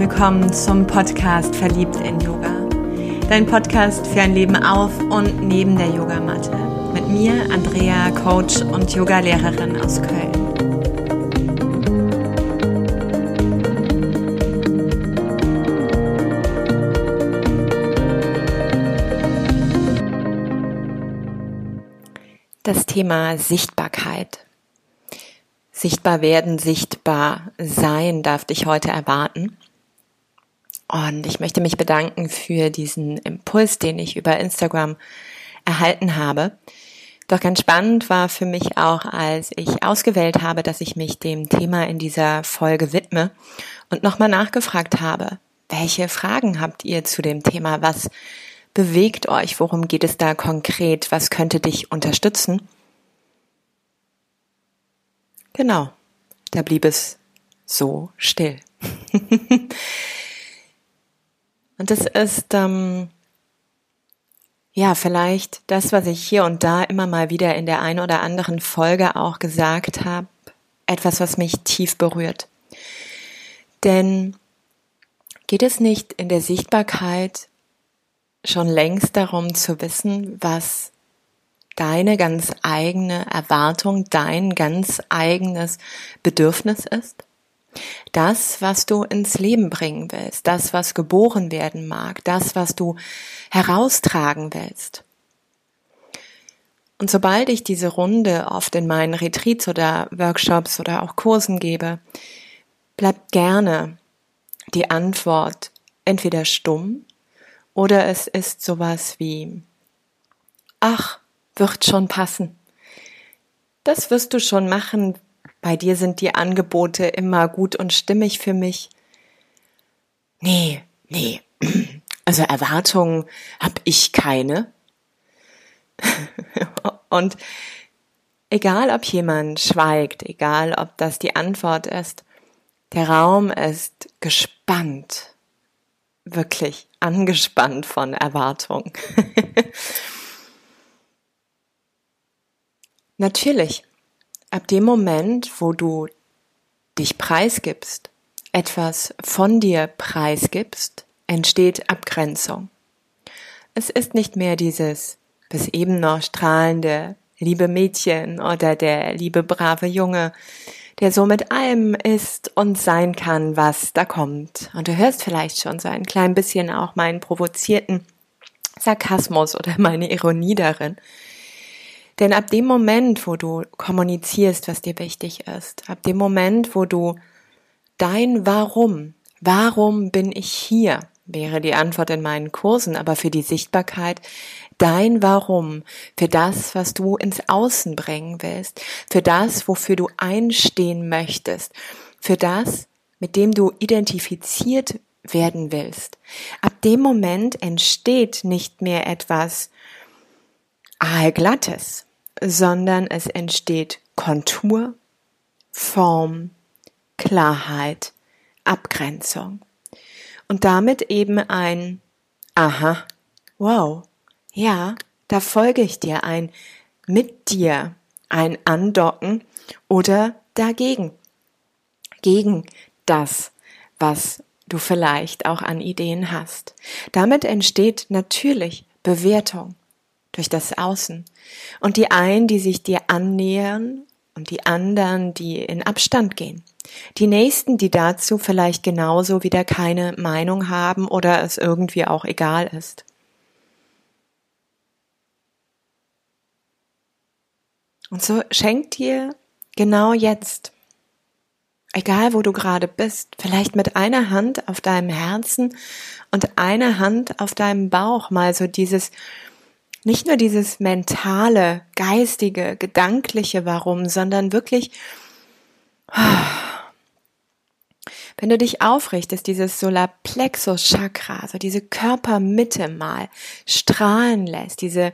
willkommen zum Podcast Verliebt in Yoga. Dein Podcast für ein Leben auf und neben der Yogamatte. Mit mir, Andrea, Coach und Yogalehrerin aus Köln. Das Thema Sichtbarkeit. Sichtbar werden, sichtbar sein darf dich heute erwarten. Und ich möchte mich bedanken für diesen Impuls, den ich über Instagram erhalten habe. Doch ganz spannend war für mich auch, als ich ausgewählt habe, dass ich mich dem Thema in dieser Folge widme und nochmal nachgefragt habe, welche Fragen habt ihr zu dem Thema? Was bewegt euch? Worum geht es da konkret? Was könnte dich unterstützen? Genau, da blieb es so still. und das ist ähm, ja vielleicht das, was ich hier und da immer mal wieder in der einen oder anderen Folge auch gesagt habe, etwas, was mich tief berührt. Denn geht es nicht in der Sichtbarkeit schon längst darum zu wissen, was deine ganz eigene Erwartung, dein ganz eigenes Bedürfnis ist? Das, was du ins Leben bringen willst, das, was geboren werden mag, das, was du heraustragen willst. Und sobald ich diese Runde oft in meinen Retreats oder Workshops oder auch Kursen gebe, bleibt gerne die Antwort entweder stumm oder es ist sowas wie, ach, wird schon passen. Das wirst du schon machen. Bei dir sind die Angebote immer gut und stimmig für mich. Nee, nee. Also Erwartungen habe ich keine. und egal ob jemand schweigt, egal ob das die Antwort ist, der Raum ist gespannt, wirklich angespannt von Erwartung. Natürlich, ab dem Moment, wo du dich preisgibst, etwas von dir preisgibst, entsteht Abgrenzung. Es ist nicht mehr dieses bis eben noch strahlende liebe Mädchen oder der liebe brave Junge, der so mit allem ist und sein kann, was da kommt. Und du hörst vielleicht schon so ein klein bisschen auch meinen provozierten Sarkasmus oder meine Ironie darin. Denn ab dem Moment, wo du kommunizierst, was dir wichtig ist, ab dem Moment, wo du dein Warum, warum bin ich hier, wäre die Antwort in meinen Kursen, aber für die Sichtbarkeit, dein Warum, für das, was du ins Außen bringen willst, für das, wofür du einstehen möchtest, für das, mit dem du identifiziert werden willst. Ab dem Moment entsteht nicht mehr etwas aalglattes, sondern es entsteht Kontur, Form, Klarheit, Abgrenzung. Und damit eben ein Aha, wow, ja, da folge ich dir ein mit dir, ein Andocken oder dagegen, gegen das, was du vielleicht auch an Ideen hast. Damit entsteht natürlich Bewertung durch das Außen. Und die einen, die sich dir annähern und die anderen, die in Abstand gehen. Die nächsten, die dazu vielleicht genauso wieder keine Meinung haben oder es irgendwie auch egal ist. Und so schenkt dir genau jetzt, egal wo du gerade bist, vielleicht mit einer Hand auf deinem Herzen und einer Hand auf deinem Bauch mal so dieses nicht nur dieses mentale, geistige, gedankliche Warum, sondern wirklich, wenn du dich aufrichtest, dieses Solarplexus-Chakra, also diese Körpermitte mal strahlen lässt, diese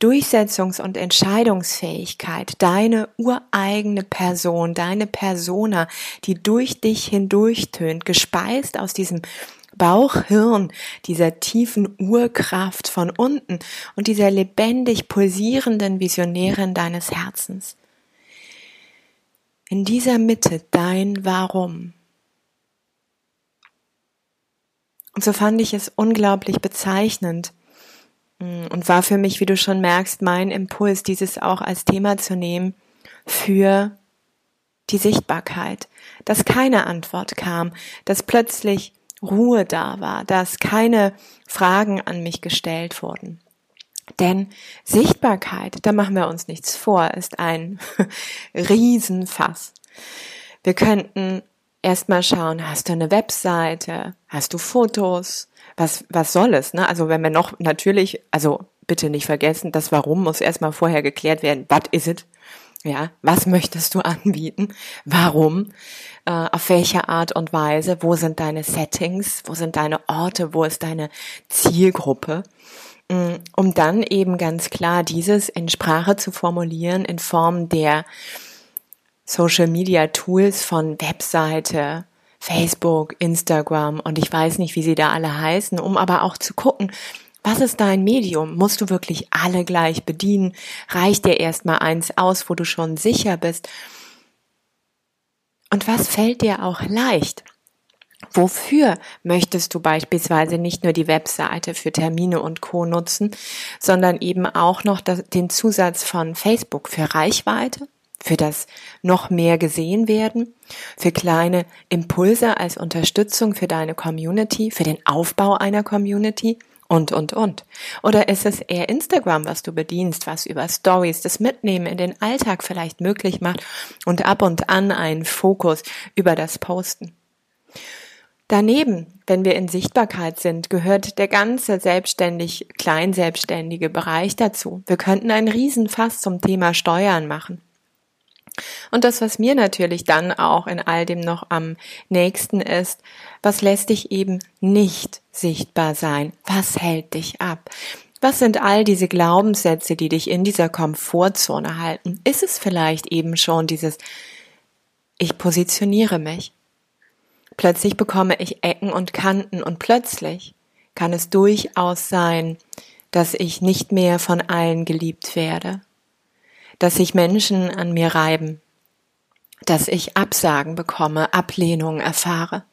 Durchsetzungs- und Entscheidungsfähigkeit, deine ureigene Person, deine Persona, die durch dich hindurchtönt, gespeist aus diesem Bauchhirn, dieser tiefen Urkraft von unten und dieser lebendig pulsierenden Visionärin deines Herzens. In dieser Mitte dein Warum. Und so fand ich es unglaublich bezeichnend mm, und war für mich, wie du schon merkst, mein Impuls, dieses auch als Thema zu nehmen für die Sichtbarkeit, dass keine Antwort kam, dass plötzlich Ruhe da war, dass keine Fragen an mich gestellt wurden. Denn Sichtbarkeit, da machen wir uns nichts vor, ist ein Riesenfass. Wir könnten erstmal schauen, hast du eine Webseite, hast du Fotos, was, was soll es, ne? Also wenn wir noch natürlich, also bitte nicht vergessen, das Warum muss erstmal vorher geklärt werden. What is it? Ja, was möchtest du anbieten? Warum? Äh, auf welche Art und Weise? Wo sind deine Settings? Wo sind deine Orte? Wo ist deine Zielgruppe? Mm, um dann eben ganz klar dieses in Sprache zu formulieren in Form der Social Media Tools von Webseite, Facebook, Instagram und ich weiß nicht, wie sie da alle heißen, um aber auch zu gucken, was ist dein Medium? Musst du wirklich alle gleich bedienen? Reicht dir erstmal eins aus, wo du schon sicher bist? Und was fällt dir auch leicht? Wofür möchtest du beispielsweise nicht nur die Webseite für Termine und Co nutzen, sondern eben auch noch den Zusatz von Facebook für Reichweite, für das noch mehr gesehen werden, für kleine Impulse als Unterstützung für deine Community, für den Aufbau einer Community und, und, und. Oder ist es eher Instagram, was du bedienst, was über Stories das Mitnehmen in den Alltag vielleicht möglich macht und ab und an einen Fokus über das Posten? Daneben, wenn wir in Sichtbarkeit sind, gehört der ganze selbstständig, kleinselbstständige Bereich dazu. Wir könnten einen Riesenfass zum Thema Steuern machen. Und das, was mir natürlich dann auch in all dem noch am nächsten ist, was lässt dich eben nicht sichtbar sein? Was hält dich ab? Was sind all diese Glaubenssätze, die dich in dieser Komfortzone halten? Ist es vielleicht eben schon dieses Ich positioniere mich? Plötzlich bekomme ich Ecken und Kanten und plötzlich kann es durchaus sein, dass ich nicht mehr von allen geliebt werde dass sich Menschen an mir reiben, dass ich Absagen bekomme, Ablehnung erfahre.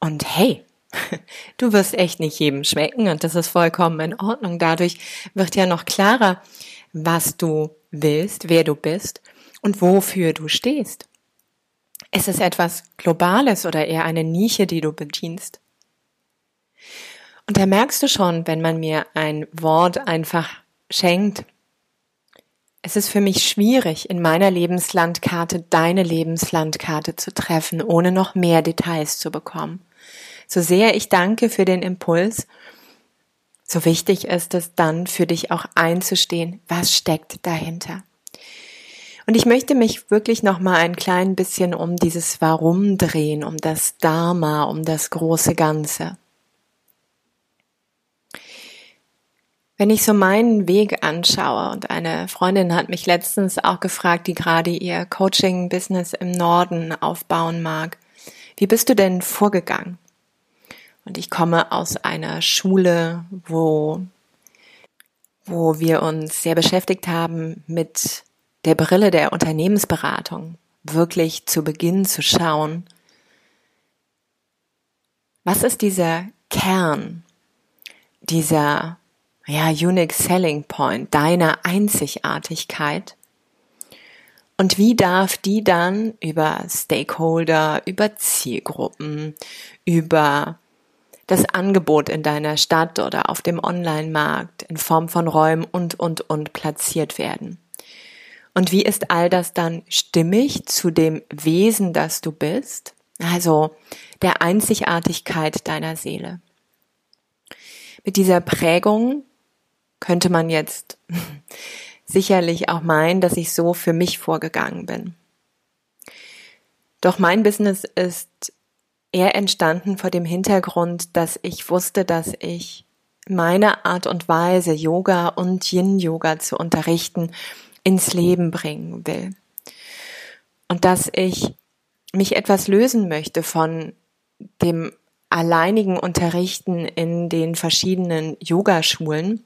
Und hey, du wirst echt nicht jedem schmecken und das ist vollkommen in Ordnung. Dadurch wird ja noch klarer, was du willst, wer du bist und wofür du stehst. Ist es etwas Globales oder eher eine Nische, die du bedienst? Und da merkst du schon, wenn man mir ein Wort einfach schenkt. Es ist für mich schwierig, in meiner Lebenslandkarte deine Lebenslandkarte zu treffen, ohne noch mehr Details zu bekommen. So sehr ich danke für den Impuls, so wichtig ist es dann für dich auch einzustehen, was steckt dahinter. Und ich möchte mich wirklich noch mal ein klein bisschen um dieses Warum drehen, um das Dharma, um das große Ganze. Wenn ich so meinen Weg anschaue und eine Freundin hat mich letztens auch gefragt, die gerade ihr Coaching-Business im Norden aufbauen mag, wie bist du denn vorgegangen? Und ich komme aus einer Schule, wo, wo wir uns sehr beschäftigt haben mit der Brille der Unternehmensberatung, wirklich zu Beginn zu schauen, was ist dieser Kern dieser ja, Unique Selling Point, deiner Einzigartigkeit. Und wie darf die dann über Stakeholder, über Zielgruppen, über das Angebot in deiner Stadt oder auf dem Online-Markt in Form von Räumen und, und, und platziert werden? Und wie ist all das dann stimmig zu dem Wesen, das du bist? Also der Einzigartigkeit deiner Seele. Mit dieser Prägung könnte man jetzt sicherlich auch meinen, dass ich so für mich vorgegangen bin. Doch mein Business ist eher entstanden vor dem Hintergrund, dass ich wusste, dass ich meine Art und Weise, Yoga und Yin-Yoga zu unterrichten, ins Leben bringen will. Und dass ich mich etwas lösen möchte von dem alleinigen Unterrichten in den verschiedenen Yogaschulen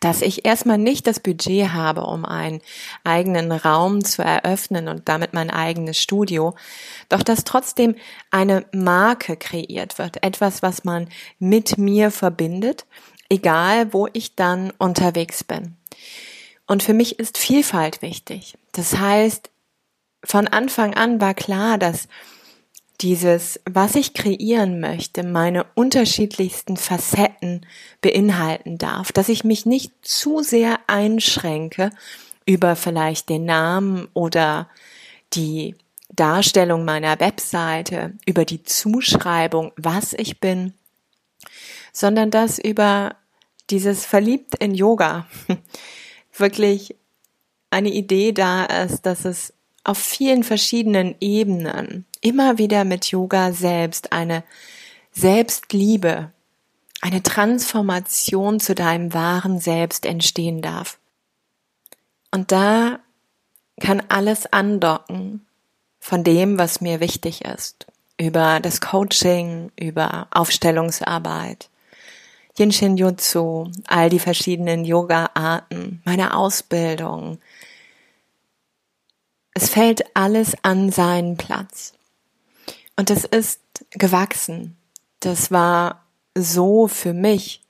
dass ich erstmal nicht das Budget habe, um einen eigenen Raum zu eröffnen und damit mein eigenes Studio, doch dass trotzdem eine Marke kreiert wird, etwas, was man mit mir verbindet, egal wo ich dann unterwegs bin. Und für mich ist Vielfalt wichtig. Das heißt, von Anfang an war klar, dass dieses, was ich kreieren möchte, meine unterschiedlichsten Facetten beinhalten darf, dass ich mich nicht zu sehr einschränke über vielleicht den Namen oder die Darstellung meiner Webseite, über die Zuschreibung, was ich bin, sondern dass über dieses Verliebt in Yoga. Wirklich eine Idee da ist, dass es auf vielen verschiedenen Ebenen immer wieder mit Yoga selbst eine Selbstliebe, eine Transformation zu deinem wahren Selbst entstehen darf. Und da kann alles andocken von dem, was mir wichtig ist. Über das Coaching, über Aufstellungsarbeit, Yin Jutsu, all die verschiedenen Yoga-Arten, meine Ausbildung, fällt alles an seinen Platz. Und es ist gewachsen. Das war so für mich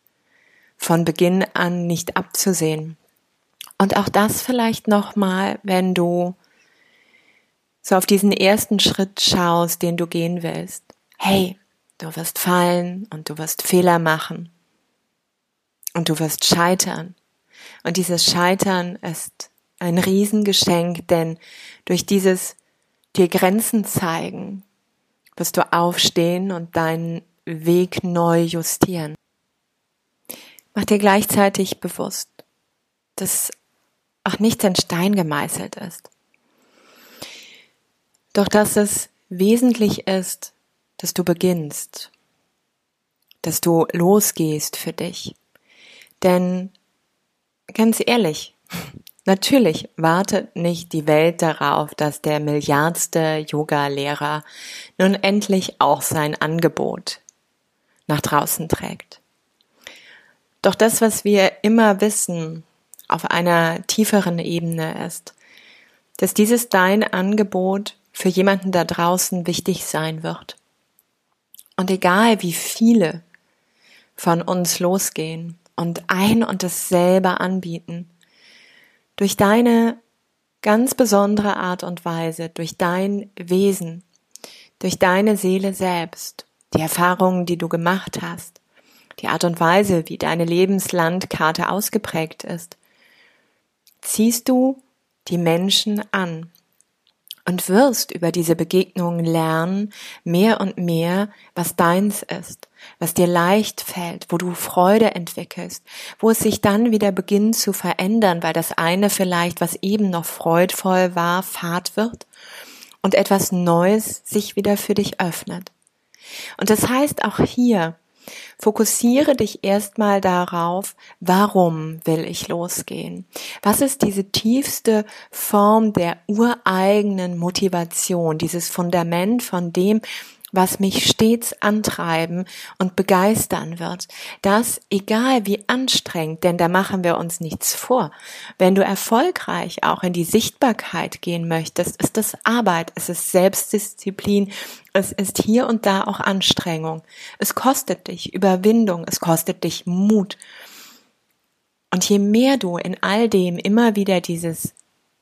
von Beginn an nicht abzusehen. Und auch das vielleicht nochmal, wenn du so auf diesen ersten Schritt schaust, den du gehen willst. Hey, du wirst fallen und du wirst Fehler machen. Und du wirst scheitern. Und dieses Scheitern ist ein Riesengeschenk, denn durch dieses dir Grenzen zeigen, wirst du aufstehen und deinen Weg neu justieren. Mach dir gleichzeitig bewusst, dass auch nichts in Stein gemeißelt ist. Doch dass es wesentlich ist, dass du beginnst, dass du losgehst für dich. Denn ganz ehrlich, Natürlich wartet nicht die Welt darauf, dass der milliardste Yoga-Lehrer nun endlich auch sein Angebot nach draußen trägt. Doch das, was wir immer wissen auf einer tieferen Ebene ist, dass dieses dein Angebot für jemanden da draußen wichtig sein wird. Und egal wie viele von uns losgehen und ein und dasselbe anbieten, durch deine ganz besondere Art und Weise, durch dein Wesen, durch deine Seele selbst, die Erfahrungen, die du gemacht hast, die Art und Weise, wie deine Lebenslandkarte ausgeprägt ist, ziehst du die Menschen an und wirst über diese Begegnungen lernen, mehr und mehr, was deins ist, was dir leicht fällt, wo du Freude entwickelst, wo es sich dann wieder beginnt zu verändern, weil das eine vielleicht, was eben noch freudvoll war, fad wird und etwas Neues sich wieder für dich öffnet. Und das heißt auch hier, Fokussiere dich erstmal darauf, warum will ich losgehen? Was ist diese tiefste Form der ureigenen Motivation, dieses Fundament von dem, was mich stets antreiben und begeistern wird. Das, egal wie anstrengend, denn da machen wir uns nichts vor. Wenn du erfolgreich auch in die Sichtbarkeit gehen möchtest, ist es Arbeit, es ist Selbstdisziplin, es ist hier und da auch Anstrengung. Es kostet dich Überwindung, es kostet dich Mut. Und je mehr du in all dem immer wieder dieses,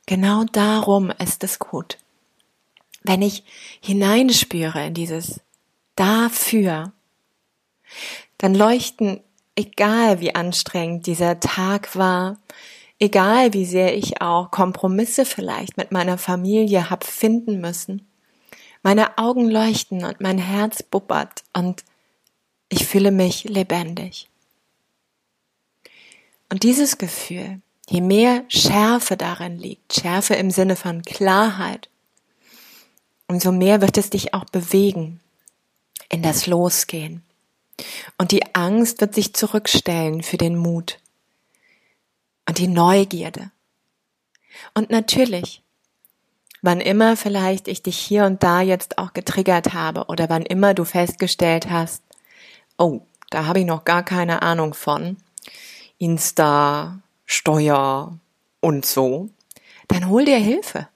genau darum ist es gut wenn ich hineinspüre in dieses dafür, dann leuchten, egal wie anstrengend dieser Tag war, egal wie sehr ich auch Kompromisse vielleicht mit meiner Familie hab finden müssen, meine Augen leuchten und mein Herz bubbert und ich fühle mich lebendig. Und dieses Gefühl, je mehr Schärfe darin liegt, Schärfe im Sinne von Klarheit, umso mehr wird es dich auch bewegen in das Losgehen. Und die Angst wird sich zurückstellen für den Mut und die Neugierde. Und natürlich, wann immer vielleicht ich dich hier und da jetzt auch getriggert habe oder wann immer du festgestellt hast, oh, da habe ich noch gar keine Ahnung von, Insta, Steuer und so, dann hol dir Hilfe.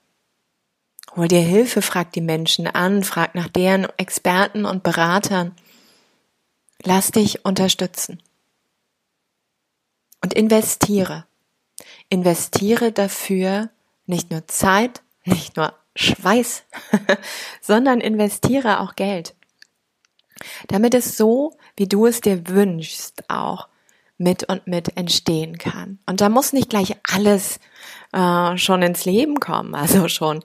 Hol dir Hilfe, frag die Menschen an, frag nach deren Experten und Beratern. Lass dich unterstützen. Und investiere. Investiere dafür nicht nur Zeit, nicht nur Schweiß, sondern investiere auch Geld. Damit es so, wie du es dir wünschst, auch mit und mit entstehen kann. Und da muss nicht gleich alles äh, schon ins Leben kommen, also schon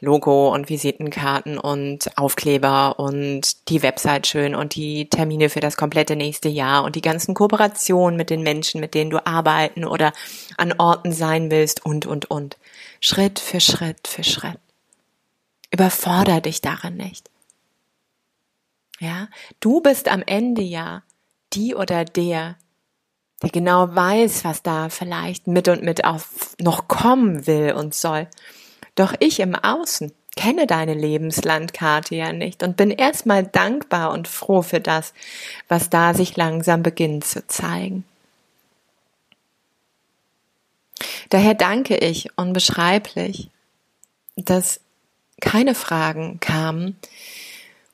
Logo und Visitenkarten und Aufkleber und die Website schön und die Termine für das komplette nächste Jahr und die ganzen Kooperationen mit den Menschen, mit denen du arbeiten oder an Orten sein willst und, und, und. Schritt für Schritt für Schritt. Überforder dich darin nicht. Ja, du bist am Ende ja die oder der, der genau weiß, was da vielleicht mit und mit auf noch kommen will und soll. Doch ich im Außen kenne deine Lebenslandkarte ja nicht und bin erstmal dankbar und froh für das, was da sich langsam beginnt zu zeigen. Daher danke ich unbeschreiblich, dass keine Fragen kamen,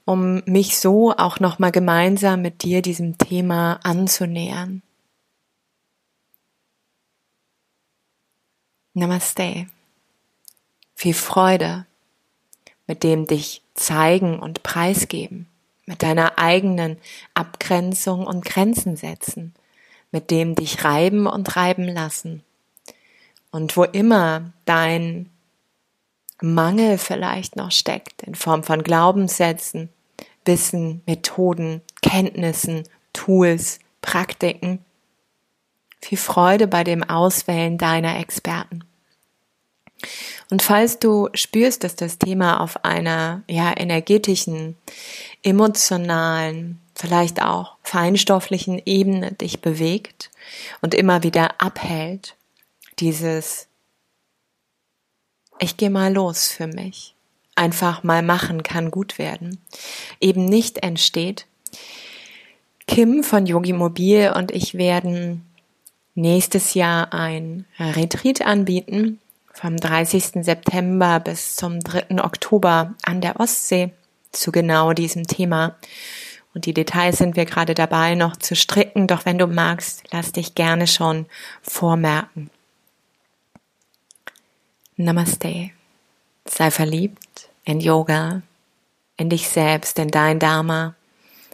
um mich so auch nochmal gemeinsam mit dir diesem Thema anzunähern. Namaste viel Freude mit dem dich zeigen und preisgeben, mit deiner eigenen Abgrenzung und Grenzen setzen, mit dem dich reiben und reiben lassen. Und wo immer dein Mangel vielleicht noch steckt, in Form von Glaubenssätzen, Wissen, Methoden, Kenntnissen, Tools, Praktiken, viel Freude bei dem Auswählen deiner Experten. Und falls du spürst, dass das Thema auf einer ja energetischen, emotionalen, vielleicht auch feinstofflichen Ebene dich bewegt und immer wieder abhält, dieses ich gehe mal los für mich. Einfach mal machen kann gut werden. Eben nicht entsteht. Kim von Yogi Mobil und ich werden nächstes Jahr ein Retreat anbieten vom 30. September bis zum 3. Oktober an der Ostsee zu genau diesem Thema. Und die Details sind wir gerade dabei noch zu stricken, doch wenn du magst, lass dich gerne schon vormerken. Namaste. Sei verliebt in Yoga, in dich selbst, in dein Dharma,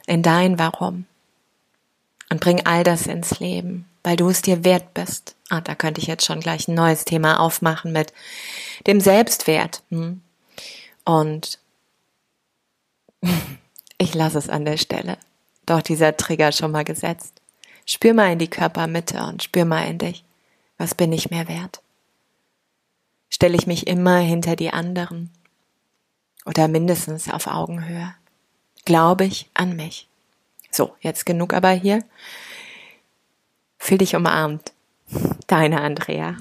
in dein Warum. Und bring all das ins Leben weil du es dir wert bist. Ah, da könnte ich jetzt schon gleich ein neues Thema aufmachen mit dem Selbstwert. Hm? Und ich lasse es an der Stelle. Doch dieser Trigger schon mal gesetzt. Spür mal in die Körpermitte und spür mal in dich. Was bin ich mehr wert? Stelle ich mich immer hinter die anderen? Oder mindestens auf Augenhöhe? Glaube ich an mich? So, jetzt genug aber hier. Fühl dich umarmt. Deine Andrea.